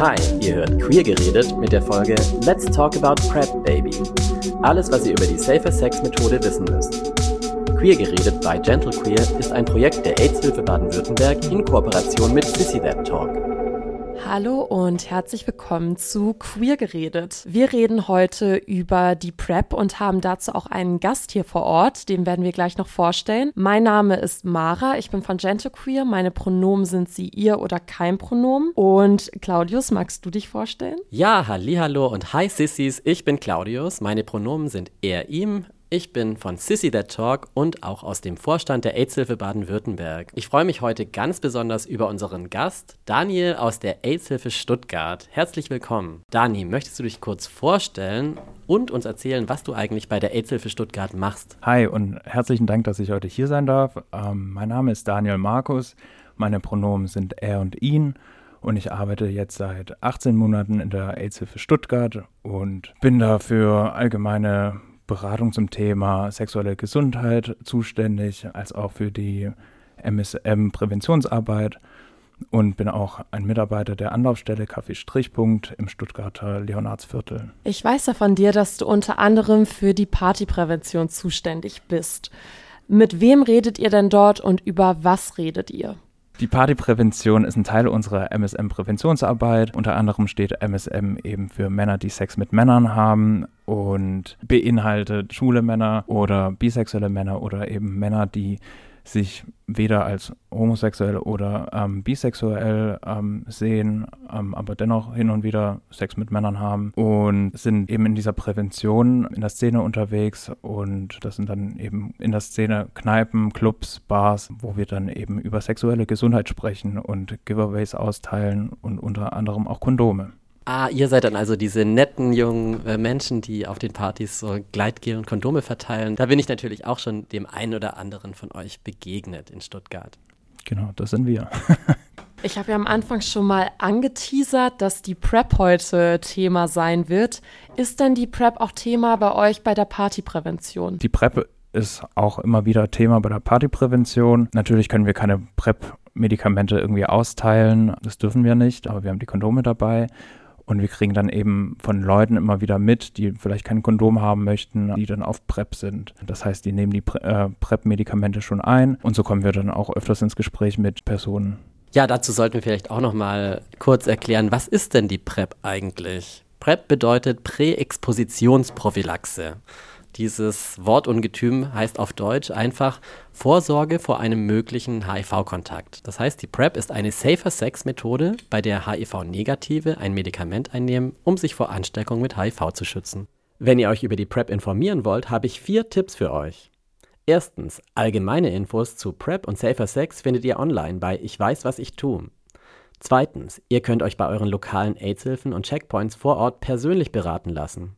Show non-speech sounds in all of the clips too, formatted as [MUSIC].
Hi, ihr hört Queer geredet mit der Folge Let's Talk About PrEP Baby. Alles, was ihr über die Safer Sex Methode wissen müsst. Queer geredet bei Gentle Queer ist ein Projekt der AIDS-Hilfe Baden-Württemberg in Kooperation mit Sissy That Talk. Hallo und herzlich willkommen zu Queer geredet. Wir reden heute über die PrEP und haben dazu auch einen Gast hier vor Ort, den werden wir gleich noch vorstellen. Mein Name ist Mara, ich bin von Gentle Meine Pronomen sind sie ihr oder kein Pronomen. Und Claudius, magst du dich vorstellen? Ja, hallo und hi Sissys, ich bin Claudius. Meine Pronomen sind er, ihm. Ich bin von Sissy That Talk und auch aus dem Vorstand der AIDS-Hilfe Baden-Württemberg. Ich freue mich heute ganz besonders über unseren Gast, Daniel aus der AIDS-Hilfe Stuttgart. Herzlich willkommen. Dani, möchtest du dich kurz vorstellen und uns erzählen, was du eigentlich bei der AIDS-Hilfe Stuttgart machst? Hi und herzlichen Dank, dass ich heute hier sein darf. Ähm, mein Name ist Daniel Markus. Meine Pronomen sind er und ihn und ich arbeite jetzt seit 18 Monaten in der AIDS-Hilfe Stuttgart und bin da für allgemeine Beratung zum Thema sexuelle Gesundheit zuständig, als auch für die MSM-Präventionsarbeit und bin auch ein Mitarbeiter der Anlaufstelle Kaffee Strichpunkt im Stuttgarter Leonardsviertel. Ich weiß ja von dir, dass du unter anderem für die Partyprävention zuständig bist. Mit wem redet ihr denn dort und über was redet ihr? Die Partyprävention ist ein Teil unserer MSM-Präventionsarbeit. Unter anderem steht MSM eben für Männer, die Sex mit Männern haben und beinhaltet schwule Männer oder bisexuelle Männer oder eben Männer, die sich weder als homosexuell oder ähm, bisexuell ähm, sehen, ähm, aber dennoch hin und wieder Sex mit Männern haben und sind eben in dieser Prävention in der Szene unterwegs und das sind dann eben in der Szene Kneipen, Clubs, Bars, wo wir dann eben über sexuelle Gesundheit sprechen und Giveaways austeilen und unter anderem auch Kondome. Ah, ihr seid dann also diese netten jungen äh, Menschen, die auf den Partys so Gleitgel und Kondome verteilen. Da bin ich natürlich auch schon dem einen oder anderen von euch begegnet in Stuttgart. Genau, das sind wir. [LAUGHS] ich habe ja am Anfang schon mal angeteasert, dass die PrEP heute Thema sein wird. Ist denn die PrEP auch Thema bei euch bei der Partyprävention? Die PrEP ist auch immer wieder Thema bei der Partyprävention. Natürlich können wir keine PrEP-Medikamente irgendwie austeilen. Das dürfen wir nicht, aber wir haben die Kondome dabei. Und wir kriegen dann eben von Leuten immer wieder mit, die vielleicht kein Kondom haben möchten, die dann auf PrEP sind. Das heißt, die nehmen die äh, PrEP-Medikamente schon ein und so kommen wir dann auch öfters ins Gespräch mit Personen. Ja, dazu sollten wir vielleicht auch noch mal kurz erklären, was ist denn die PrEP eigentlich? PrEP bedeutet Präexpositionsprophylaxe. Dieses Wortungetüm heißt auf Deutsch einfach Vorsorge vor einem möglichen HIV-Kontakt. Das heißt, die PrEP ist eine Safer Sex-Methode, bei der HIV-Negative ein Medikament einnehmen, um sich vor Ansteckung mit HIV zu schützen. Wenn ihr euch über die PrEP informieren wollt, habe ich vier Tipps für euch. Erstens, allgemeine Infos zu PrEP und Safer Sex findet ihr online bei Ich weiß, was ich tue. Zweitens, ihr könnt euch bei euren lokalen AIDS-Hilfen und Checkpoints vor Ort persönlich beraten lassen.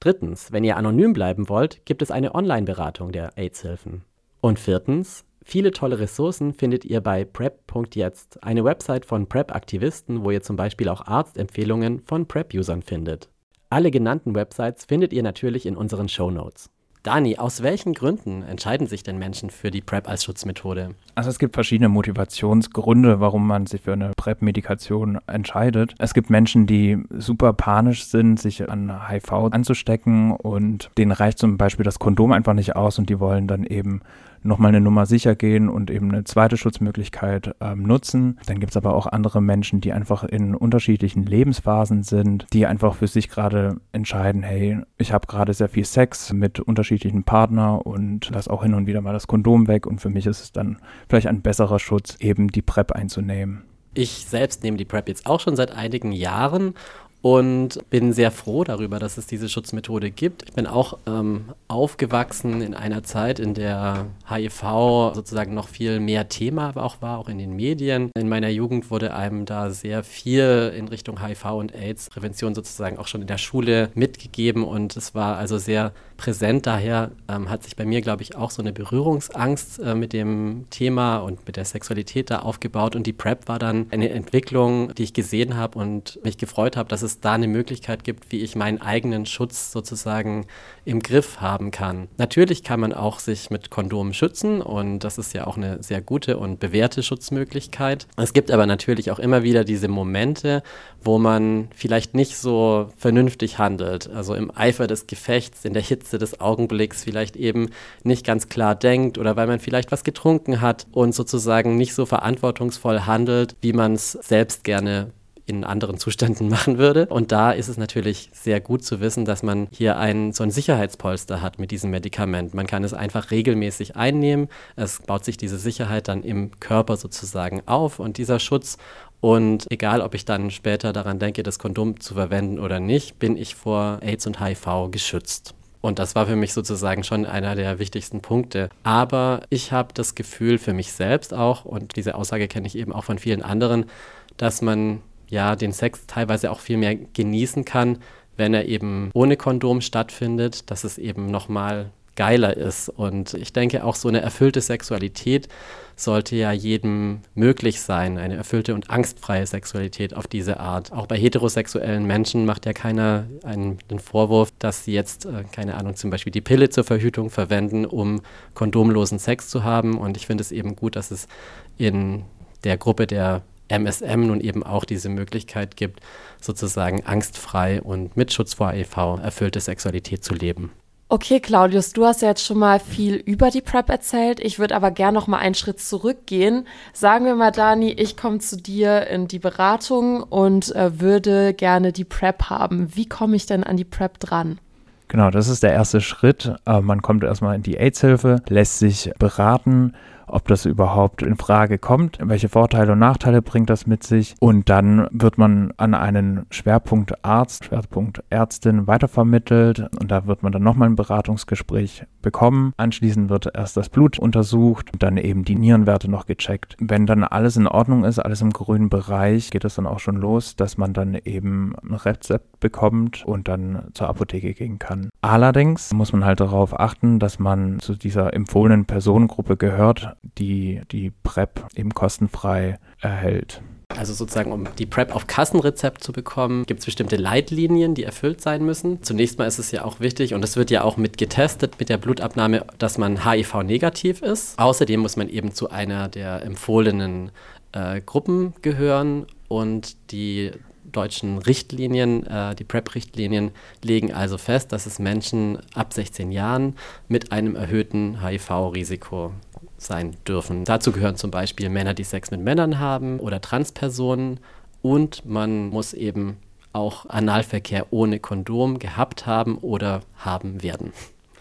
Drittens, wenn ihr anonym bleiben wollt, gibt es eine Online-Beratung der AIDS-Hilfen. Und viertens, viele tolle Ressourcen findet ihr bei prep.jetzt, eine Website von PrEP-Aktivisten, wo ihr zum Beispiel auch Arztempfehlungen von PrEP-Usern findet. Alle genannten Websites findet ihr natürlich in unseren Show Notes. Dani, aus welchen Gründen entscheiden sich denn Menschen für die PrEP als Schutzmethode? Also es gibt verschiedene Motivationsgründe, warum man sich für eine PrEP-Medikation entscheidet. Es gibt Menschen, die super panisch sind, sich an HIV anzustecken und denen reicht zum Beispiel das Kondom einfach nicht aus und die wollen dann eben nochmal eine Nummer sicher gehen und eben eine zweite Schutzmöglichkeit ähm, nutzen. Dann gibt es aber auch andere Menschen, die einfach in unterschiedlichen Lebensphasen sind, die einfach für sich gerade entscheiden, hey, ich habe gerade sehr viel Sex mit unterschiedlichen Partnern und lass auch hin und wieder mal das Kondom weg und für mich ist es dann vielleicht ein besserer Schutz, eben die PrEP einzunehmen. Ich selbst nehme die PrEP jetzt auch schon seit einigen Jahren und bin sehr froh darüber, dass es diese Schutzmethode gibt. Ich bin auch ähm, aufgewachsen in einer Zeit, in der HIV sozusagen noch viel mehr Thema auch war, auch in den Medien. In meiner Jugend wurde einem da sehr viel in Richtung HIV und AIDS-Prävention sozusagen auch schon in der Schule mitgegeben und es war also sehr präsent. Daher ähm, hat sich bei mir, glaube ich, auch so eine Berührungsangst äh, mit dem Thema und mit der Sexualität da aufgebaut und die PrEP war dann eine Entwicklung, die ich gesehen habe und mich gefreut habe, dass es es da eine Möglichkeit gibt, wie ich meinen eigenen Schutz sozusagen im Griff haben kann. Natürlich kann man auch sich mit Kondomen schützen und das ist ja auch eine sehr gute und bewährte Schutzmöglichkeit. Es gibt aber natürlich auch immer wieder diese Momente, wo man vielleicht nicht so vernünftig handelt, also im Eifer des Gefechts, in der Hitze des Augenblicks vielleicht eben nicht ganz klar denkt oder weil man vielleicht was getrunken hat und sozusagen nicht so verantwortungsvoll handelt, wie man es selbst gerne in anderen Zuständen [LAUGHS] machen würde. Und da ist es natürlich sehr gut zu wissen, dass man hier ein, so ein Sicherheitspolster hat mit diesem Medikament. Man kann es einfach regelmäßig einnehmen. Es baut sich diese Sicherheit dann im Körper sozusagen auf und dieser Schutz. Und egal, ob ich dann später daran denke, das Kondom zu verwenden oder nicht, bin ich vor AIDS und HIV geschützt. Und das war für mich sozusagen schon einer der wichtigsten Punkte. Aber ich habe das Gefühl für mich selbst auch, und diese Aussage kenne ich eben auch von vielen anderen, dass man ja den Sex teilweise auch viel mehr genießen kann, wenn er eben ohne Kondom stattfindet, dass es eben nochmal geiler ist. Und ich denke, auch so eine erfüllte Sexualität sollte ja jedem möglich sein, eine erfüllte und angstfreie Sexualität auf diese Art. Auch bei heterosexuellen Menschen macht ja keiner einen, den Vorwurf, dass sie jetzt, äh, keine Ahnung, zum Beispiel die Pille zur Verhütung verwenden, um kondomlosen Sex zu haben. Und ich finde es eben gut, dass es in der Gruppe der MSM nun eben auch diese Möglichkeit gibt, sozusagen angstfrei und mit Schutz vor HIV erfüllte Sexualität zu leben. Okay, Claudius, du hast ja jetzt schon mal viel über die PrEP erzählt. Ich würde aber gerne noch mal einen Schritt zurückgehen. Sagen wir mal, Dani, ich komme zu dir in die Beratung und äh, würde gerne die PrEP haben. Wie komme ich denn an die PrEP dran? Genau, das ist der erste Schritt. Äh, man kommt erstmal in die AIDS-Hilfe, lässt sich beraten ob das überhaupt in Frage kommt, welche Vorteile und Nachteile bringt das mit sich und dann wird man an einen Schwerpunktarzt, Schwerpunktärztin weitervermittelt und da wird man dann nochmal ein Beratungsgespräch bekommen. Anschließend wird erst das Blut untersucht, dann eben die Nierenwerte noch gecheckt. Wenn dann alles in Ordnung ist, alles im grünen Bereich, geht es dann auch schon los, dass man dann eben ein Rezept bekommt und dann zur Apotheke gehen kann. Allerdings muss man halt darauf achten, dass man zu dieser empfohlenen Personengruppe gehört, die die PrEP eben kostenfrei erhält. Also sozusagen, um die PrEP auf Kassenrezept zu bekommen, gibt es bestimmte Leitlinien, die erfüllt sein müssen. Zunächst mal ist es ja auch wichtig, und es wird ja auch mit getestet mit der Blutabnahme, dass man HIV-negativ ist. Außerdem muss man eben zu einer der empfohlenen äh, Gruppen gehören und die deutschen Richtlinien, äh, die PrEP-Richtlinien, legen also fest, dass es Menschen ab 16 Jahren mit einem erhöhten HIV-Risiko sein dürfen. Dazu gehören zum Beispiel Männer, die Sex mit Männern haben oder Transpersonen und man muss eben auch Analverkehr ohne Kondom gehabt haben oder haben werden.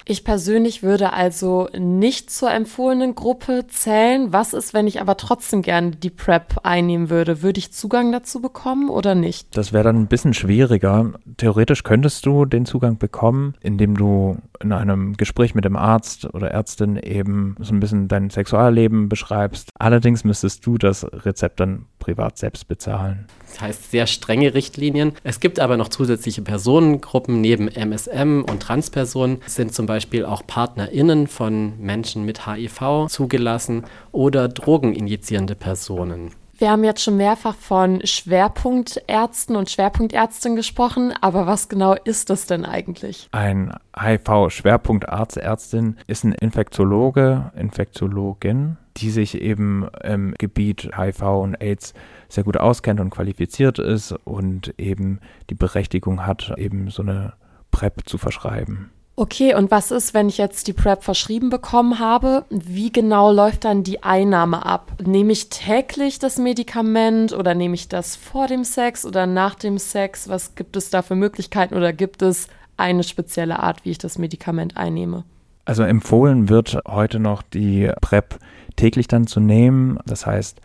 Ich persönlich würde also nicht zur empfohlenen Gruppe zählen. Was ist, wenn ich aber trotzdem gerne die PrEP einnehmen würde? Würde ich Zugang dazu bekommen oder nicht? Das wäre dann ein bisschen schwieriger. Theoretisch könntest du den Zugang bekommen, indem du in einem Gespräch mit dem Arzt oder Ärztin eben so ein bisschen dein Sexualleben beschreibst. Allerdings müsstest du das Rezept dann privat selbst bezahlen. Das heißt sehr strenge Richtlinien. Es gibt aber noch zusätzliche Personengruppen neben MSM und Transpersonen. Es sind zum Beispiel auch PartnerInnen von Menschen mit HIV zugelassen oder drogeninjizierende Personen. Wir haben jetzt schon mehrfach von Schwerpunktärzten und Schwerpunktärztinnen gesprochen, aber was genau ist das denn eigentlich? Ein HIV-Schwerpunktarzt, Ärztin ist ein Infektiologe, Infektiologin, die sich eben im Gebiet HIV und AIDS sehr gut auskennt und qualifiziert ist und eben die Berechtigung hat, eben so eine PrEP zu verschreiben. Okay, und was ist, wenn ich jetzt die PrEP verschrieben bekommen habe? Wie genau läuft dann die Einnahme ab? Nehme ich täglich das Medikament oder nehme ich das vor dem Sex oder nach dem Sex? Was gibt es da für Möglichkeiten oder gibt es eine spezielle Art, wie ich das Medikament einnehme? Also empfohlen wird heute noch die PrEP täglich dann zu nehmen. Das heißt,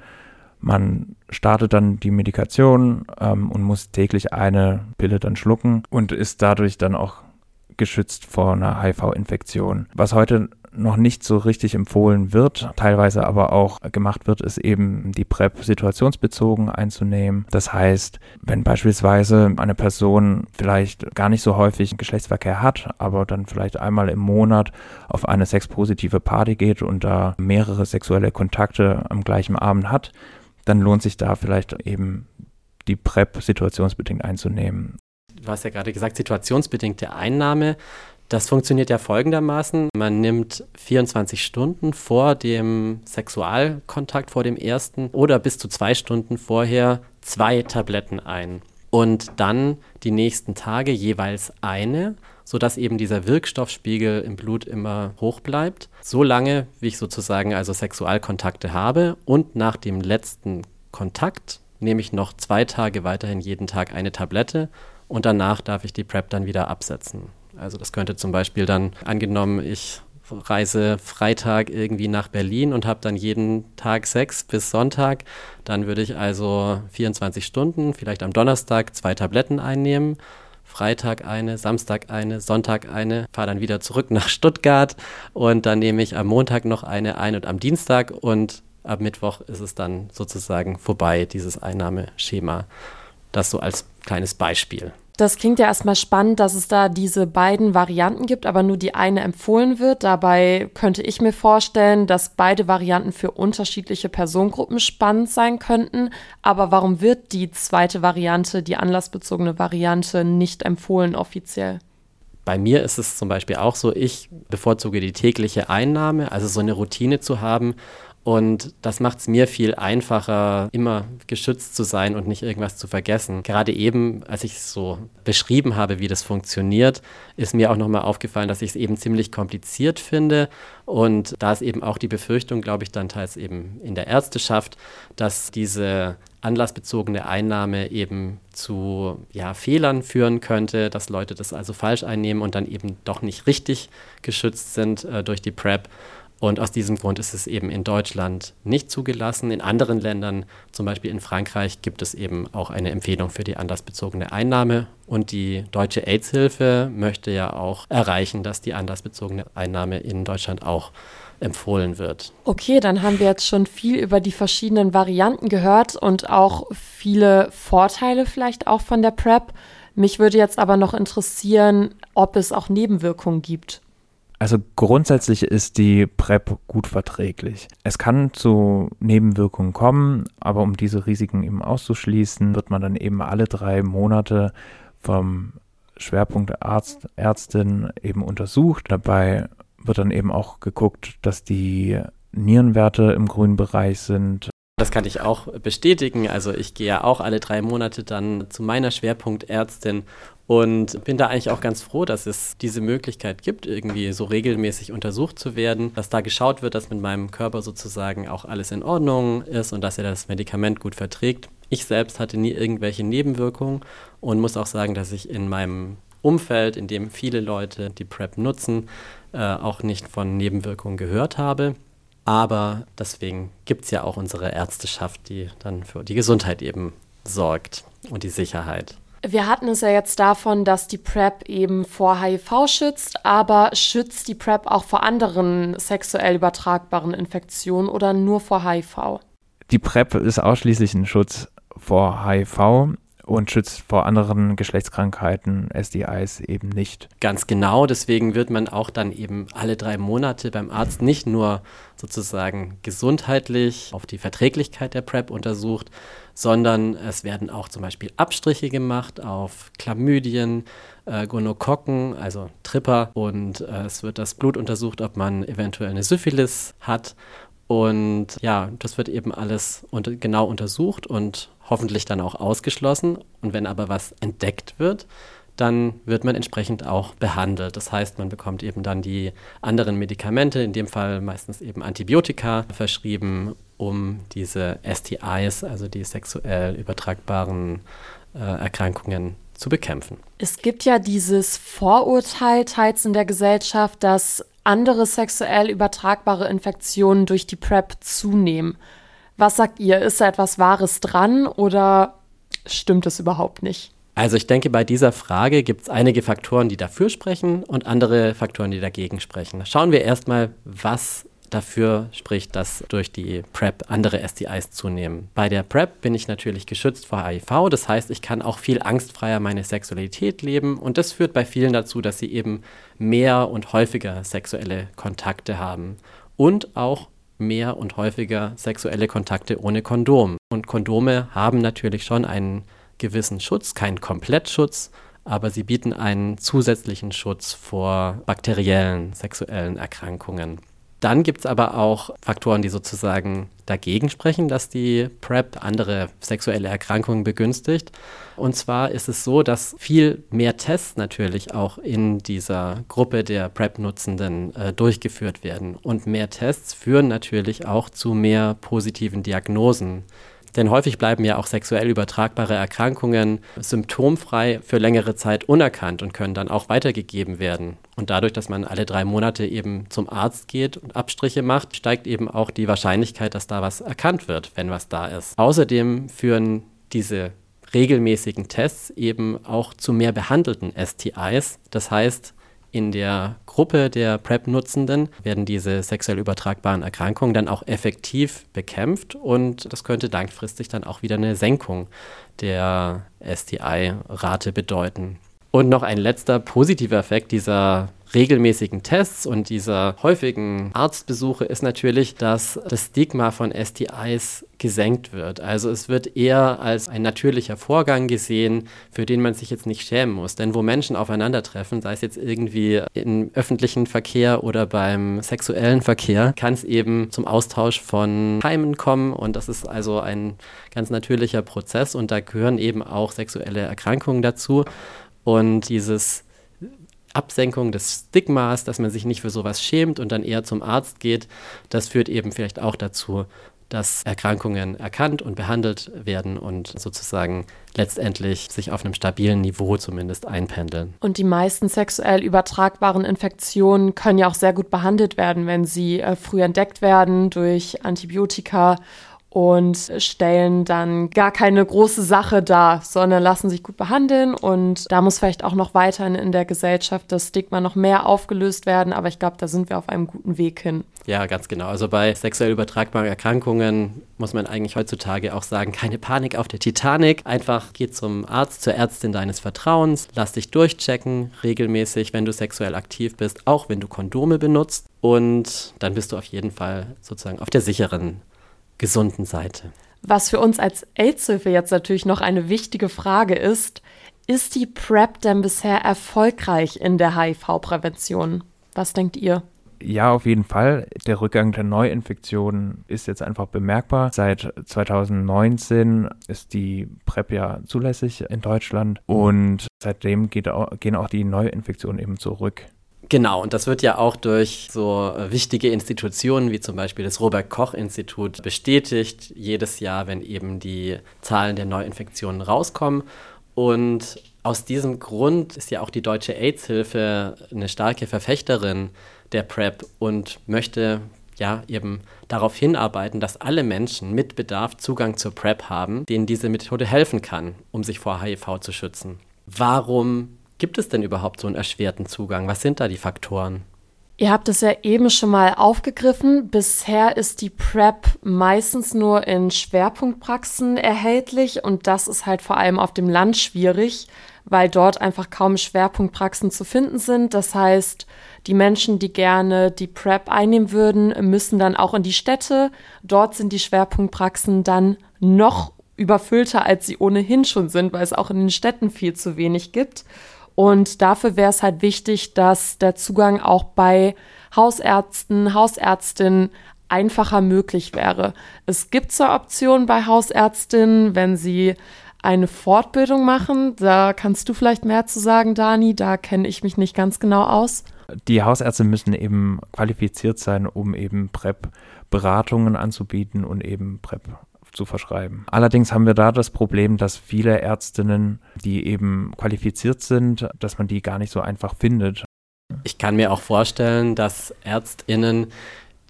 man startet dann die Medikation ähm, und muss täglich eine Pille dann schlucken und ist dadurch dann auch geschützt vor einer HIV-Infektion. Was heute noch nicht so richtig empfohlen wird, teilweise aber auch gemacht wird, ist eben die PrEP situationsbezogen einzunehmen. Das heißt, wenn beispielsweise eine Person vielleicht gar nicht so häufig Geschlechtsverkehr hat, aber dann vielleicht einmal im Monat auf eine sexpositive Party geht und da mehrere sexuelle Kontakte am gleichen Abend hat, dann lohnt sich da vielleicht eben die PrEP situationsbedingt einzunehmen. Du hast ja gerade gesagt, situationsbedingte Einnahme. Das funktioniert ja folgendermaßen. Man nimmt 24 Stunden vor dem Sexualkontakt, vor dem ersten oder bis zu zwei Stunden vorher zwei Tabletten ein. Und dann die nächsten Tage jeweils eine, sodass eben dieser Wirkstoffspiegel im Blut immer hoch bleibt. So lange, wie ich sozusagen also Sexualkontakte habe. Und nach dem letzten Kontakt nehme ich noch zwei Tage weiterhin jeden Tag eine Tablette und danach darf ich die PrEP dann wieder absetzen. Also das könnte zum Beispiel dann angenommen, ich reise Freitag irgendwie nach Berlin und habe dann jeden Tag Sex bis Sonntag, dann würde ich also 24 Stunden, vielleicht am Donnerstag zwei Tabletten einnehmen, Freitag eine, Samstag eine, Sonntag eine, fahre dann wieder zurück [LAUGHS] nach Stuttgart und dann nehme ich am Montag noch eine ein und am Dienstag und ab Mittwoch ist es dann sozusagen vorbei, dieses Einnahmeschema. Das so als kleines Beispiel. Das klingt ja erstmal spannend, dass es da diese beiden Varianten gibt, aber nur die eine empfohlen wird. Dabei könnte ich mir vorstellen, dass beide Varianten für unterschiedliche Personengruppen spannend sein könnten. Aber warum wird die zweite Variante, die anlassbezogene Variante, nicht empfohlen offiziell? Bei mir ist es zum Beispiel auch so, ich bevorzuge die tägliche Einnahme, also so eine Routine zu haben und das macht es mir viel einfacher, immer geschützt zu sein und nicht irgendwas zu vergessen. Gerade eben, als ich so beschrieben habe, wie das funktioniert, ist mir auch nochmal aufgefallen, dass ich es eben ziemlich kompliziert finde. Und da ist eben auch die Befürchtung, glaube ich, dann teils eben in der Ärzteschaft, dass diese anlassbezogene Einnahme eben zu ja, Fehlern führen könnte, dass Leute das also falsch einnehmen und dann eben doch nicht richtig geschützt sind äh, durch die PrEP. Und aus diesem Grund ist es eben in Deutschland nicht zugelassen. In anderen Ländern, zum Beispiel in Frankreich, gibt es eben auch eine Empfehlung für die anlassbezogene Einnahme. Und die Deutsche AIDS-Hilfe möchte ja auch erreichen, dass die anlassbezogene Einnahme in Deutschland auch empfohlen wird. Okay, dann haben wir jetzt schon viel über die verschiedenen Varianten gehört und auch viele Vorteile vielleicht auch von der PrEP. Mich würde jetzt aber noch interessieren, ob es auch Nebenwirkungen gibt. Also grundsätzlich ist die PrEP gut verträglich. Es kann zu Nebenwirkungen kommen, aber um diese Risiken eben auszuschließen, wird man dann eben alle drei Monate vom Schwerpunkt Arzt, Ärztin eben untersucht. Dabei wird dann eben auch geguckt, dass die Nierenwerte im grünen Bereich sind. Das kann ich auch bestätigen. Also ich gehe ja auch alle drei Monate dann zu meiner Schwerpunktärztin und bin da eigentlich auch ganz froh, dass es diese Möglichkeit gibt, irgendwie so regelmäßig untersucht zu werden, dass da geschaut wird, dass mit meinem Körper sozusagen auch alles in Ordnung ist und dass er das Medikament gut verträgt. Ich selbst hatte nie irgendwelche Nebenwirkungen und muss auch sagen, dass ich in meinem Umfeld, in dem viele Leute die PrEP nutzen, äh, auch nicht von Nebenwirkungen gehört habe. Aber deswegen gibt es ja auch unsere Ärzteschaft, die dann für die Gesundheit eben sorgt und die Sicherheit. Wir hatten es ja jetzt davon, dass die PrEP eben vor HIV schützt, aber schützt die PrEP auch vor anderen sexuell übertragbaren Infektionen oder nur vor HIV? Die PrEP ist ausschließlich ein Schutz vor HIV und schützt vor anderen Geschlechtskrankheiten, SDIs eben nicht. Ganz genau, deswegen wird man auch dann eben alle drei Monate beim Arzt nicht nur sozusagen gesundheitlich auf die Verträglichkeit der PrEP untersucht, sondern es werden auch zum Beispiel Abstriche gemacht auf Chlamydien, äh, Gonokokken, also Tripper und äh, es wird das Blut untersucht, ob man eventuell eine Syphilis hat und ja, das wird eben alles unter, genau untersucht und hoffentlich dann auch ausgeschlossen. Und wenn aber was entdeckt wird, dann wird man entsprechend auch behandelt. Das heißt, man bekommt eben dann die anderen Medikamente, in dem Fall meistens eben Antibiotika, verschrieben, um diese STIs, also die sexuell übertragbaren äh, Erkrankungen, zu bekämpfen. Es gibt ja dieses Vorurteil teils in der Gesellschaft, dass andere sexuell übertragbare Infektionen durch die PrEP zunehmen. Was sagt ihr? Ist da etwas Wahres dran oder stimmt es überhaupt nicht? Also ich denke, bei dieser Frage gibt es einige Faktoren, die dafür sprechen und andere Faktoren, die dagegen sprechen. Schauen wir erstmal, was dafür spricht, dass durch die PrEP andere STIs zunehmen. Bei der PrEP bin ich natürlich geschützt vor HIV, das heißt, ich kann auch viel angstfreier meine Sexualität leben und das führt bei vielen dazu, dass sie eben mehr und häufiger sexuelle Kontakte haben und auch mehr und häufiger sexuelle Kontakte ohne Kondom. Und Kondome haben natürlich schon einen gewissen Schutz, keinen Komplettschutz, aber sie bieten einen zusätzlichen Schutz vor bakteriellen sexuellen Erkrankungen. Dann gibt es aber auch Faktoren, die sozusagen dagegen sprechen, dass die PrEP andere sexuelle Erkrankungen begünstigt. Und zwar ist es so, dass viel mehr Tests natürlich auch in dieser Gruppe der PrEP-Nutzenden äh, durchgeführt werden. Und mehr Tests führen natürlich auch zu mehr positiven Diagnosen. Denn häufig bleiben ja auch sexuell übertragbare Erkrankungen symptomfrei für längere Zeit unerkannt und können dann auch weitergegeben werden. Und dadurch, dass man alle drei Monate eben zum Arzt geht und Abstriche macht, steigt eben auch die Wahrscheinlichkeit, dass da was erkannt wird, wenn was da ist. Außerdem führen diese regelmäßigen Tests eben auch zu mehr behandelten STIs. Das heißt, in der Gruppe der PrEP-Nutzenden werden diese sexuell übertragbaren Erkrankungen dann auch effektiv bekämpft und das könnte langfristig dann auch wieder eine Senkung der STI-Rate bedeuten. Und noch ein letzter positiver Effekt dieser regelmäßigen Tests und dieser häufigen Arztbesuche ist natürlich, dass das Stigma von STIs gesenkt wird. Also es wird eher als ein natürlicher Vorgang gesehen, für den man sich jetzt nicht schämen muss. Denn wo Menschen aufeinandertreffen, sei es jetzt irgendwie im öffentlichen Verkehr oder beim sexuellen Verkehr, kann es eben zum Austausch von Keimen kommen und das ist also ein ganz natürlicher Prozess und da gehören eben auch sexuelle Erkrankungen dazu. Und dieses Absenkung des Stigmas, dass man sich nicht für sowas schämt und dann eher zum Arzt geht, das führt eben vielleicht auch dazu, dass Erkrankungen erkannt und behandelt werden und sozusagen letztendlich sich auf einem stabilen Niveau zumindest einpendeln. Und die meisten sexuell übertragbaren Infektionen können ja auch sehr gut behandelt werden, wenn sie äh, früh entdeckt werden durch Antibiotika und stellen dann gar keine große Sache dar, sondern lassen sich gut behandeln. Und da muss vielleicht auch noch weiterhin in der Gesellschaft das Stigma noch mehr aufgelöst werden. Aber ich glaube, da sind wir auf einem guten Weg hin. Ja, ganz genau. Also bei sexuell übertragbaren Erkrankungen muss man eigentlich heutzutage auch sagen, keine Panik auf der Titanic. Einfach geh zum Arzt, zur Ärztin deines Vertrauens, lass dich durchchecken regelmäßig, wenn du sexuell aktiv bist, auch wenn du Kondome benutzt. Und dann bist du auf jeden Fall sozusagen auf der sicheren gesunden Seite. Was für uns als AIDS-Hilfe jetzt natürlich noch eine wichtige Frage ist, ist die PrEP denn bisher erfolgreich in der HIV-Prävention? Was denkt ihr? Ja, auf jeden Fall. Der Rückgang der Neuinfektionen ist jetzt einfach bemerkbar. Seit 2019 ist die PrEP ja zulässig in Deutschland und seitdem auch, gehen auch die Neuinfektionen eben zurück. Genau, und das wird ja auch durch so äh, wichtige Institutionen wie zum Beispiel das Robert Koch Institut bestätigt, jedes Jahr, wenn eben die Zahlen der Neuinfektionen rauskommen. Und aus diesem Grund ist ja auch die Deutsche AIDS-Hilfe eine starke Verfechterin der PrEP und möchte ja eben darauf hinarbeiten, dass alle Menschen mit Bedarf Zugang zur PrEP haben, denen diese Methode helfen kann, um sich vor HIV zu schützen. Warum gibt es denn überhaupt so einen erschwerten Zugang? Was sind da die Faktoren? Ihr habt es ja eben schon mal aufgegriffen. Bisher ist die PrEP meistens nur in Schwerpunktpraxen erhältlich und das ist halt vor allem auf dem Land schwierig, weil dort einfach kaum Schwerpunktpraxen zu finden sind. Das heißt, die Menschen, die gerne die PrEP einnehmen würden, müssen dann auch in die Städte. Dort sind die Schwerpunktpraxen dann noch überfüllter, als sie ohnehin schon sind, weil es auch in den Städten viel zu wenig gibt. Und dafür wäre es halt wichtig, dass der Zugang auch bei Hausärzten, Hausärztinnen einfacher möglich wäre. Es gibt zwar Optionen bei Hausärztinnen, wenn sie eine Fortbildung machen. Da kannst du vielleicht mehr zu sagen, Dani. Da kenne ich mich nicht ganz genau aus. Die Hausärzte müssen eben qualifiziert sein, um eben PrEP-Beratungen anzubieten und eben PrEP zu verschreiben. Allerdings haben wir da das Problem, dass viele Ärztinnen, die eben qualifiziert sind, dass man die gar nicht so einfach findet. Ich kann mir auch vorstellen, dass Ärztinnen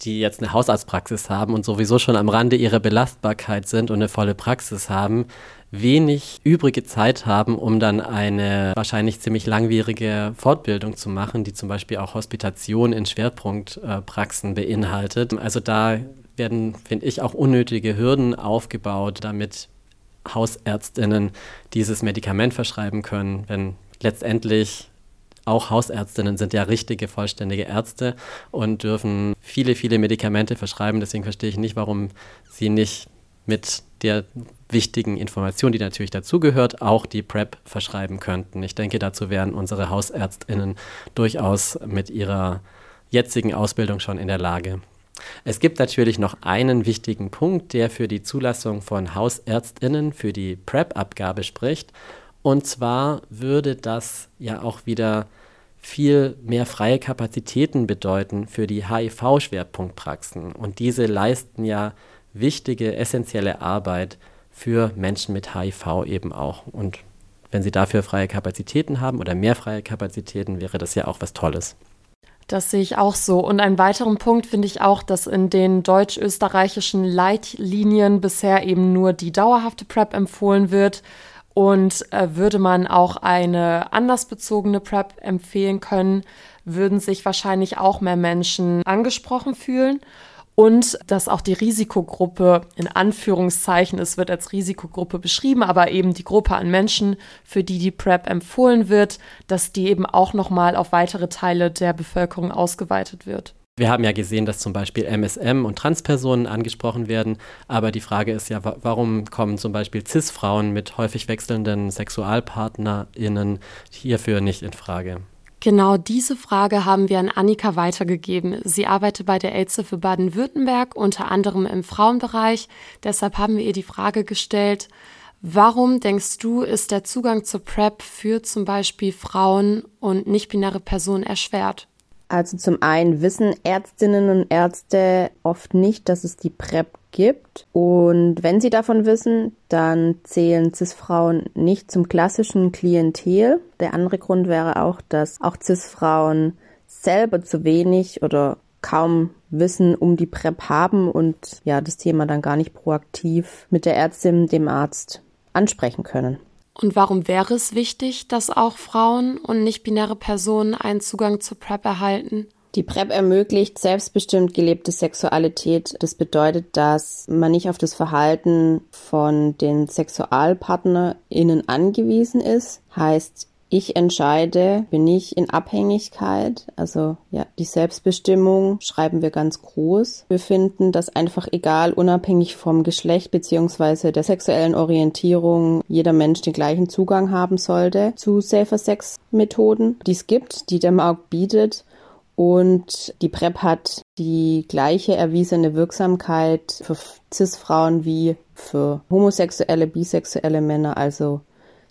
die jetzt eine Hausarztpraxis haben und sowieso schon am Rande ihrer Belastbarkeit sind und eine volle Praxis haben, wenig übrige Zeit haben, um dann eine wahrscheinlich ziemlich langwierige Fortbildung zu machen, die zum Beispiel auch Hospitation in Schwerpunktpraxen beinhaltet. Also da werden, finde ich, auch unnötige Hürden aufgebaut, damit Hausärztinnen dieses Medikament verschreiben können, wenn letztendlich auch Hausärztinnen sind ja richtige, vollständige Ärzte und dürfen viele, viele Medikamente verschreiben. Deswegen verstehe ich nicht, warum sie nicht mit der wichtigen Information, die natürlich dazugehört, auch die PrEP verschreiben könnten. Ich denke, dazu wären unsere Hausärztinnen durchaus mit ihrer jetzigen Ausbildung schon in der Lage. Es gibt natürlich noch einen wichtigen Punkt, der für die Zulassung von Hausärztinnen für die PrEP-Abgabe spricht. Und zwar würde das ja auch wieder viel mehr freie Kapazitäten bedeuten für die HIV-Schwerpunktpraxen. Und diese leisten ja wichtige, essentielle Arbeit für Menschen mit HIV eben auch. Und wenn sie dafür freie Kapazitäten haben oder mehr freie Kapazitäten, wäre das ja auch was Tolles. Das sehe ich auch so. Und einen weiteren Punkt finde ich auch, dass in den deutsch-österreichischen Leitlinien bisher eben nur die dauerhafte PrEP empfohlen wird. Und äh, würde man auch eine andersbezogene PrEP empfehlen können, würden sich wahrscheinlich auch mehr Menschen angesprochen fühlen und dass auch die Risikogruppe in Anführungszeichen, es wird als Risikogruppe beschrieben, aber eben die Gruppe an Menschen, für die die PrEP empfohlen wird, dass die eben auch nochmal auf weitere Teile der Bevölkerung ausgeweitet wird. Wir haben ja gesehen, dass zum Beispiel MSM und Transpersonen angesprochen werden, aber die Frage ist ja, warum kommen zum Beispiel CIS-Frauen mit häufig wechselnden SexualpartnerInnen hierfür nicht in Frage? Genau diese Frage haben wir an Annika weitergegeben. Sie arbeitet bei der AIDS für Baden-Württemberg, unter anderem im Frauenbereich. Deshalb haben wir ihr die Frage gestellt, warum denkst du, ist der Zugang zur PrEP für zum Beispiel Frauen und nicht-binäre Personen erschwert? Also zum einen wissen Ärztinnen und Ärzte oft nicht, dass es die PrEP gibt. Und wenn sie davon wissen, dann zählen CIS-Frauen nicht zum klassischen Klientel. Der andere Grund wäre auch, dass auch CIS-Frauen selber zu wenig oder kaum Wissen um die PrEP haben und ja, das Thema dann gar nicht proaktiv mit der Ärztin, dem Arzt ansprechen können. Und warum wäre es wichtig, dass auch Frauen und nicht-binäre Personen einen Zugang zur PrEP erhalten? Die PrEP ermöglicht selbstbestimmt gelebte Sexualität. Das bedeutet, dass man nicht auf das Verhalten von den SexualpartnerInnen angewiesen ist. Heißt, ich entscheide, bin ich in Abhängigkeit. Also ja, die Selbstbestimmung schreiben wir ganz groß. Wir finden, dass einfach egal, unabhängig vom Geschlecht beziehungsweise der sexuellen Orientierung, jeder Mensch den gleichen Zugang haben sollte zu Safer Sex Methoden, die es gibt, die der Markt bietet und die PrEP hat die gleiche erwiesene Wirksamkeit für CIS-Frauen wie für homosexuelle, bisexuelle Männer. Also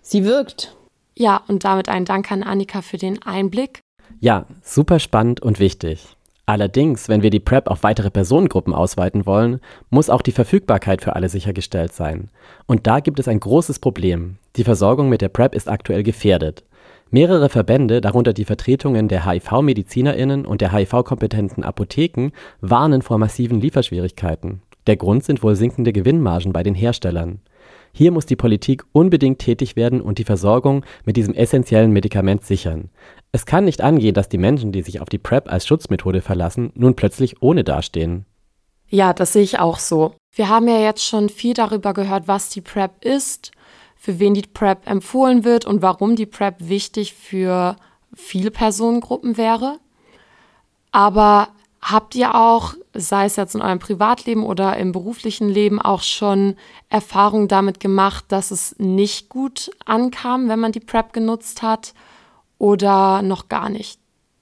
sie wirkt. Ja, und damit ein Dank an Annika für den Einblick. Ja, super spannend und wichtig. Allerdings, wenn wir die PrEP auf weitere Personengruppen ausweiten wollen, muss auch die Verfügbarkeit für alle sichergestellt sein. Und da gibt es ein großes Problem. Die Versorgung mit der PrEP ist aktuell gefährdet. Mehrere Verbände, darunter die Vertretungen der HIV-MedizinerInnen und der HIV-kompetenten Apotheken, warnen vor massiven Lieferschwierigkeiten. Der Grund sind wohl sinkende Gewinnmargen bei den Herstellern. Hier muss die Politik unbedingt tätig werden und die Versorgung mit diesem essentiellen Medikament sichern. Es kann nicht angehen, dass die Menschen, die sich auf die PrEP als Schutzmethode verlassen, nun plötzlich ohne dastehen. Ja, das sehe ich auch so. Wir haben ja jetzt schon viel darüber gehört, was die PrEP ist für wen die PrEP empfohlen wird und warum die PrEP wichtig für viele Personengruppen wäre. Aber habt ihr auch, sei es jetzt in eurem Privatleben oder im beruflichen Leben, auch schon Erfahrungen damit gemacht, dass es nicht gut ankam, wenn man die PrEP genutzt hat oder noch gar nicht?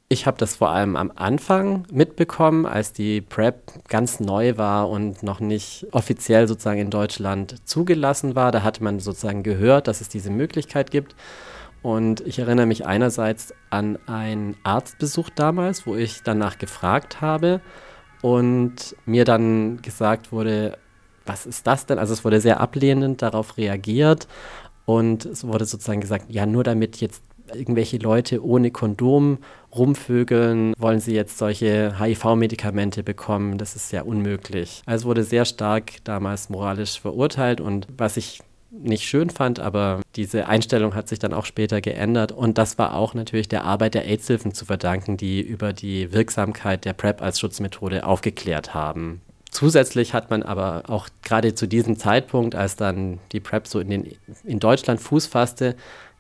Ich habe das vor allem am Anfang mitbekommen, als die PrEP ganz neu war und noch nicht offiziell sozusagen in Deutschland zugelassen war. Da hatte man sozusagen gehört, dass es diese Möglichkeit gibt. Und ich erinnere mich einerseits an einen Arztbesuch damals, wo ich danach gefragt habe und mir dann gesagt wurde, was ist das denn? Also es wurde sehr ablehnend darauf reagiert und es wurde sozusagen gesagt, ja, nur damit jetzt irgendwelche Leute ohne Kondom rumvögeln, wollen sie jetzt solche HIV-Medikamente bekommen. Das ist ja unmöglich. Also wurde sehr stark damals moralisch verurteilt und was ich nicht schön fand, aber diese Einstellung hat sich dann auch später geändert und das war auch natürlich der Arbeit der AIDS-Hilfen zu verdanken, die über die Wirksamkeit der PrEP als Schutzmethode aufgeklärt haben. Zusätzlich hat man aber auch gerade zu diesem Zeitpunkt, als dann die PrEP so in, den, in Deutschland Fuß fasste,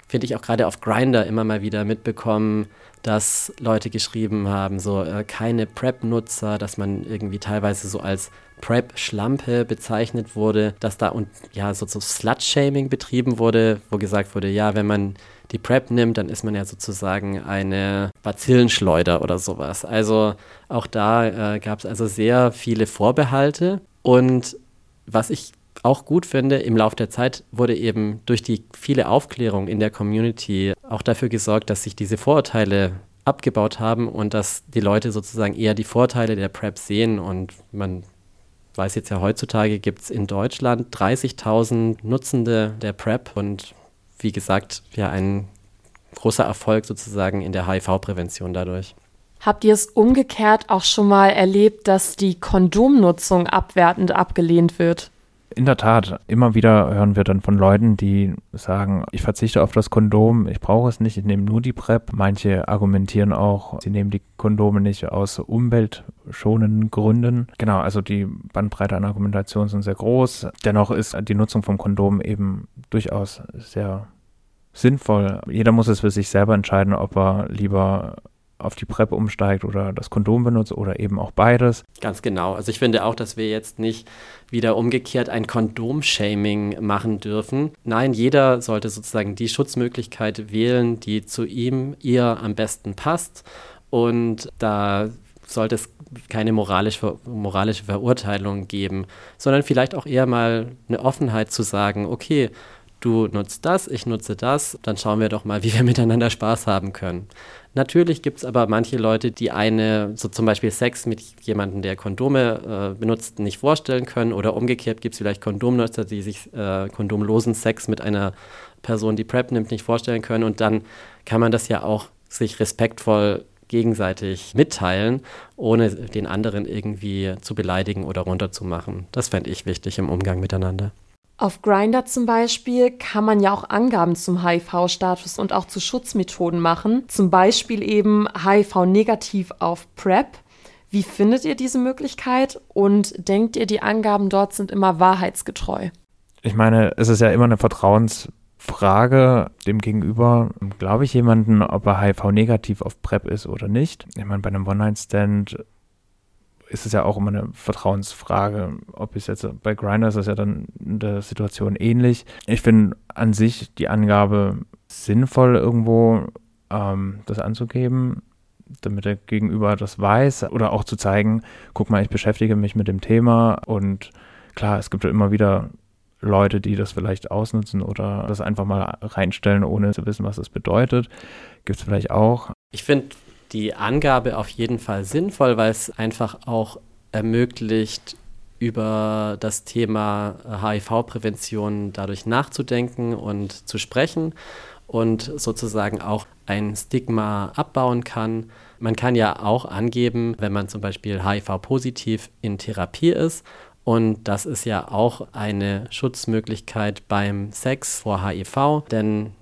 finde ich auch gerade auf Grinder immer mal wieder mitbekommen, dass Leute geschrieben haben, so äh, keine PrEP-Nutzer, dass man irgendwie teilweise so als PrEP-Schlampe bezeichnet wurde, dass da und ja so, Slut-Shaming betrieben wurde, wo gesagt wurde, ja, wenn man die PrEP nimmt, dann ist man ja sozusagen eine Bazillenschleuder oder sowas. Also auch da äh, gab es also sehr viele Vorbehalte. Und was ich auch gut finde, im Laufe der Zeit wurde eben durch die viele Aufklärung in der Community auch dafür gesorgt, dass sich diese Vorurteile abgebaut haben und dass die Leute sozusagen eher die Vorteile der PrEP sehen und man weiß jetzt ja heutzutage gibt es in Deutschland 30.000 Nutzende der PrEP und wie gesagt, ja ein großer Erfolg sozusagen in der HIV-Prävention dadurch. Habt ihr es umgekehrt auch schon mal erlebt, dass die Kondomnutzung abwertend abgelehnt wird? In der Tat, immer wieder hören wir dann von Leuten, die sagen, ich verzichte auf das Kondom, ich brauche es nicht, ich nehme nur die PrEP. Manche argumentieren auch, sie nehmen die Kondome nicht aus umweltschonenden Gründen. Genau, also die Bandbreite an Argumentationen sind sehr groß. Dennoch ist die Nutzung von Kondom eben durchaus sehr sinnvoll. Jeder muss es für sich selber entscheiden, ob er lieber auf die PrEP umsteigt oder das Kondom benutzt oder eben auch beides. Ganz genau. Also ich finde auch, dass wir jetzt nicht wieder umgekehrt ein Kondom-Shaming machen dürfen. Nein, jeder sollte sozusagen die Schutzmöglichkeit wählen, die zu ihm, ihr am besten passt. Und da sollte es keine moralische, moralische Verurteilung geben, sondern vielleicht auch eher mal eine Offenheit zu sagen, okay, du nutzt das, ich nutze das, dann schauen wir doch mal, [LAUGHS] wie wir miteinander Spaß haben können. Natürlich gibt es aber manche Leute, die eine, so zum Beispiel Sex mit jemandem, der Kondome äh, benutzt, nicht vorstellen können. Oder umgekehrt gibt es vielleicht Kondomnutzer, die sich äh, kondomlosen Sex mit einer Person, die PrEP nimmt, nicht vorstellen können. Und dann kann man das ja auch sich respektvoll gegenseitig mitteilen, ohne den anderen irgendwie zu beleidigen oder runterzumachen. Das fände ich wichtig im Umgang miteinander. Auf Grindr zum Beispiel kann man ja auch Angaben zum HIV-Status und auch zu Schutzmethoden machen. Zum Beispiel eben HIV-negativ auf PrEP. Wie findet ihr diese Möglichkeit und denkt ihr, die Angaben dort sind immer wahrheitsgetreu? Ich meine, es ist ja immer eine Vertrauensfrage dem Gegenüber. Glaube ich jemanden, ob er HIV-negativ auf PrEP ist oder nicht? Ich meine, bei einem One-Night-Stand ist es ja auch immer eine Vertrauensfrage. Ob es jetzt bei Grindr ist das ja dann in der Situation ähnlich. Ich finde an sich die Angabe sinnvoll, irgendwo ähm, das anzugeben, damit der Gegenüber das weiß oder auch zu zeigen, guck mal, ich beschäftige mich mit dem Thema und klar, es gibt ja immer wieder Leute, die das vielleicht ausnutzen oder das einfach mal reinstellen, ohne zu wissen, was das bedeutet. Gibt es vielleicht auch. Ich finde die Angabe auf jeden Fall sinnvoll, weil es einfach auch ermöglicht, über das Thema HIV-Prävention dadurch nachzudenken und zu sprechen und sozusagen auch ein Stigma abbauen kann. Man kann ja auch angeben, wenn man zum Beispiel HIV-positiv in Therapie ist. Und das ist ja auch eine Schutzmöglichkeit beim Sex vor HIV, denn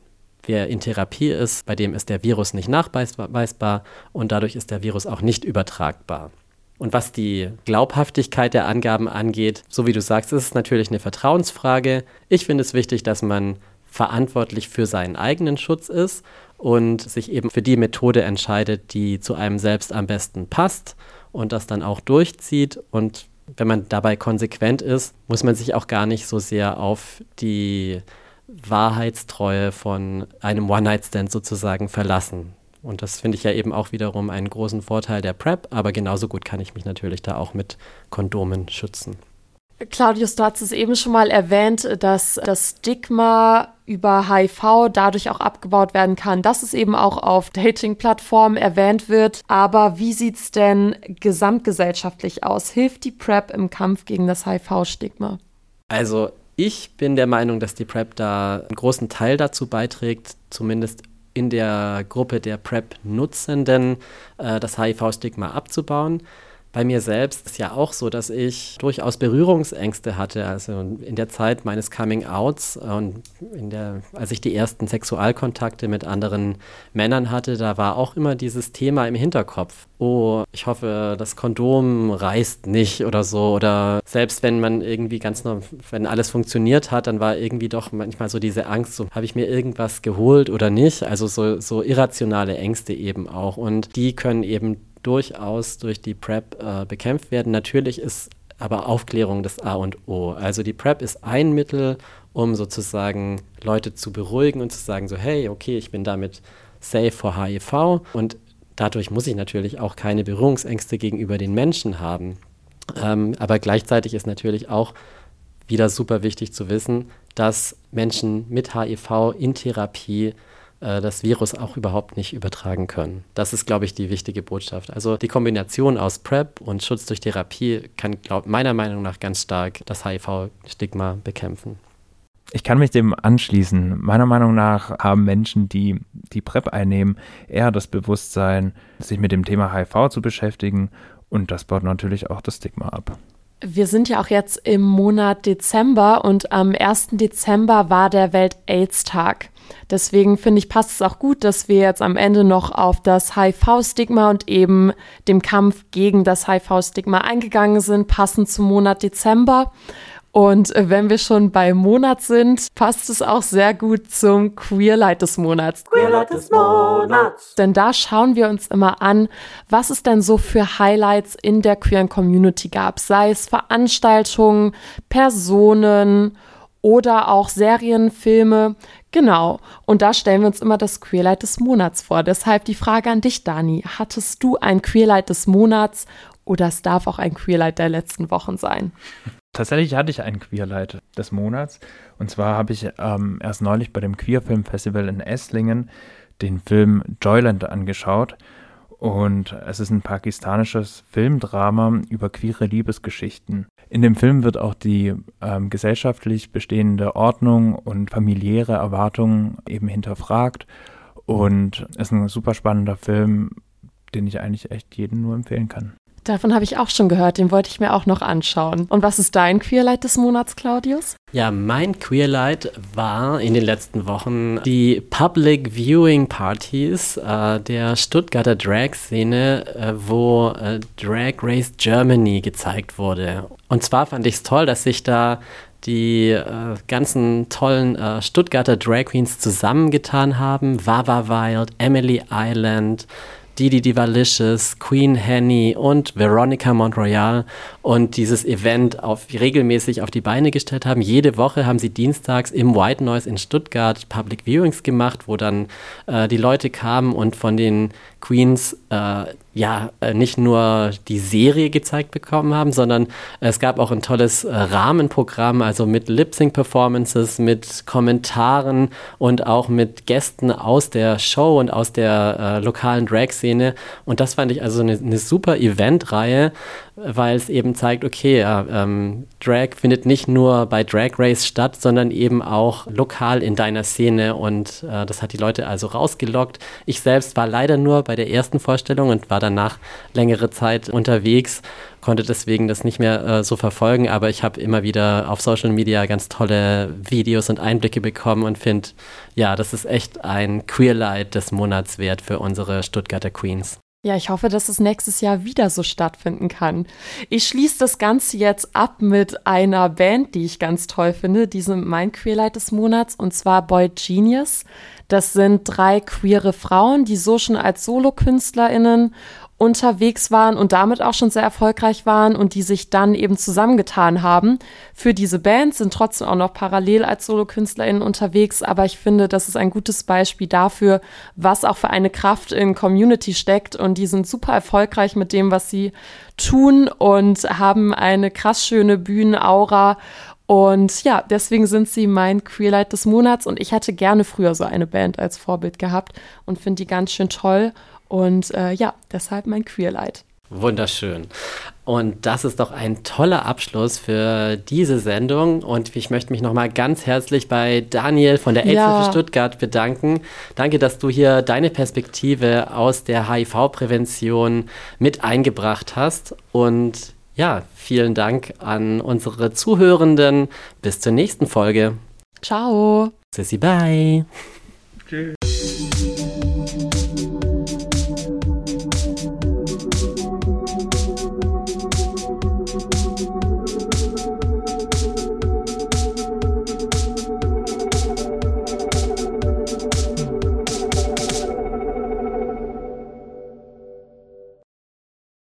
wer in Therapie ist, bei dem ist der Virus nicht nachweisbar und dadurch ist der Virus auch nicht übertragbar. Und was die Glaubhaftigkeit der Angaben angeht, so wie du sagst, ist es natürlich eine Vertrauensfrage. Ich finde es wichtig, dass man verantwortlich für seinen eigenen Schutz ist und sich eben für die Methode entscheidet, die zu einem selbst am besten passt und das dann auch durchzieht. Und wenn man dabei konsequent ist, muss man sich auch gar nicht so sehr auf die Wahrheitstreue von einem One-Night-Stand sozusagen verlassen. Und das finde ich ja eben auch wiederum einen großen Vorteil der PrEP, aber genauso gut kann ich mich natürlich da auch mit Kondomen schützen. Claudius, du hast es eben schon mal erwähnt, dass das Stigma über HIV dadurch auch abgebaut werden kann, dass es eben auch auf Dating-Plattformen erwähnt wird. Aber wie sieht es denn gesamtgesellschaftlich aus? Hilft die PrEP im Kampf gegen das HIV-Stigma? Also ich bin der Meinung, dass die PrEP da einen großen Teil dazu beiträgt, zumindest in der Gruppe der PrEP-Nutzenden äh, das HIV-Stigma abzubauen. Bei mir selbst ist ja auch so, dass ich durchaus Berührungsängste hatte. Also in der Zeit meines Coming-Outs und der, als ich die ersten Sexualkontakte mit anderen Männern hatte, da war auch immer dieses Thema im Hinterkopf. Oh, ich hoffe, das Kondom reißt nicht oder so. Oder selbst wenn man irgendwie ganz noch, wenn alles funktioniert hat, dann war irgendwie doch manchmal so diese Angst, so habe ich mir irgendwas geholt oder nicht. Also so, so irrationale Ängste eben auch. Und die können eben durchaus durch die PrEP äh, bekämpft werden. Natürlich ist aber Aufklärung das A und O. Also die PrEP ist ein Mittel, um sozusagen Leute zu beruhigen und zu sagen so, hey, okay, ich bin damit safe vor HIV und dadurch muss ich natürlich auch keine Berührungsängste gegenüber den Menschen haben. Ähm, aber gleichzeitig ist natürlich auch wieder super wichtig zu wissen, dass Menschen mit HIV in Therapie äh, das Virus auch überhaupt nicht übertragen können. Das ist, glaube ich, die wichtige Botschaft. Also die Kombination aus PrEP und Schutz durch Therapie kann, glaub, meiner Meinung nach, ganz stark das HIV-Stigma bekämpfen. Ich kann mich dem anschließen. Meiner Meinung nach haben Menschen, die die PrEP einnehmen, eher das Bewusstsein, sich mit dem Thema HIV zu beschäftigen und das baut natürlich auch das Stigma ab. Wir sind ja auch jetzt im Monat Dezember und am 1. Dezember war der Welt-AIDS-Tag. Deswegen finde ich, passt es auch gut, dass wir jetzt am Ende noch auf das HIV-Stigma und eben dem Kampf gegen das HIV-Stigma eingegangen sind, passend zum Monat Dezember. Und äh, wenn wir schon bei Monat sind, passt es auch sehr gut zum Queerlight des Monats. Queerlight des Monats. Denn da schauen wir uns immer an, was es denn so für Highlights in der queeren Community gab. Sei es Veranstaltungen, Personen oder auch Serien, Filme. Genau. Und da stellen wir uns immer das Queerlight des Monats vor. Deshalb die Frage an dich, Dani. Hattest du ein Queerlight des Monats oder es darf auch ein Queerlight der letzten Wochen sein? Tatsächlich hatte ich ein Queerlight des Monats. Und zwar habe ich ähm, erst neulich bei dem Queer Film Festival in Esslingen den Film Joyland angeschaut. Und es ist ein pakistanisches Filmdrama über queere Liebesgeschichten. In dem Film wird auch die ähm, gesellschaftlich bestehende Ordnung und familiäre Erwartungen eben hinterfragt. Und es ist ein super spannender Film, den ich eigentlich echt jedem nur empfehlen kann. Davon habe ich auch schon gehört, den wollte ich mir auch noch anschauen. Und was ist dein Queerlight des Monats, Claudius? Ja, mein Queerlight war in den letzten Wochen die Public Viewing Partys äh, der Stuttgarter Drag-Szene, äh, wo äh, Drag Race Germany gezeigt wurde. Und zwar fand ich es toll, dass sich da die äh, ganzen tollen äh, Stuttgarter Drag Queens zusammengetan haben. Vava Wild, Emily Island, Didi Divalicious, Queen Henny und Veronica Montroyal und dieses Event auf, regelmäßig auf die Beine gestellt haben. Jede Woche haben sie dienstags im White Noise in Stuttgart Public Viewings gemacht, wo dann äh, die Leute kamen und von den Queens äh, ja äh, nicht nur die Serie gezeigt bekommen haben, sondern es gab auch ein tolles äh, Rahmenprogramm, also mit Lip-Sync-Performances, mit Kommentaren und auch mit Gästen aus der Show und aus der äh, lokalen Drag-Szene. Und das fand ich also eine, eine super Eventreihe, weil es eben zeigt, okay, ja, ähm, Drag findet nicht nur bei Drag Race statt, sondern eben auch lokal in deiner Szene und äh, das hat die Leute also rausgelockt. Ich selbst war leider nur bei der ersten Vorstellung und war danach längere Zeit unterwegs, konnte deswegen das nicht mehr äh, so verfolgen, aber ich habe immer wieder auf Social Media ganz tolle Videos und Einblicke bekommen und finde, ja, das ist echt ein Queerlight des Monats wert für unsere Stuttgarter Queens. Ja, ich hoffe, dass es nächstes Jahr wieder so stattfinden kann. Ich schließe das Ganze jetzt ab mit einer Band, die ich ganz toll finde, die sind mein Queerlight des Monats, und zwar Boy Genius. Das sind drei queere Frauen, die so schon als SolokünstlerInnen unterwegs waren und damit auch schon sehr erfolgreich waren und die sich dann eben zusammengetan haben. Für diese Band, sind trotzdem auch noch parallel als SolokünstlerInnen unterwegs, aber ich finde, das ist ein gutes Beispiel dafür, was auch für eine Kraft in Community steckt und die sind super erfolgreich mit dem, was sie tun und haben eine krass schöne Bühnenaura und ja, deswegen sind sie mein Queerlight des Monats und ich hätte gerne früher so eine Band als Vorbild gehabt und finde die ganz schön toll und äh, ja, deshalb mein Queerlight. Wunderschön. Und das ist doch ein toller Abschluss für diese Sendung. Und ich möchte mich nochmal ganz herzlich bei Daniel von der AIDS-Hilfe ja. Stuttgart bedanken. Danke, dass du hier deine Perspektive aus der HIV-Prävention mit eingebracht hast. Und ja, vielen Dank an unsere Zuhörenden. Bis zur nächsten Folge. Ciao. Sissy, bye. Tschüss.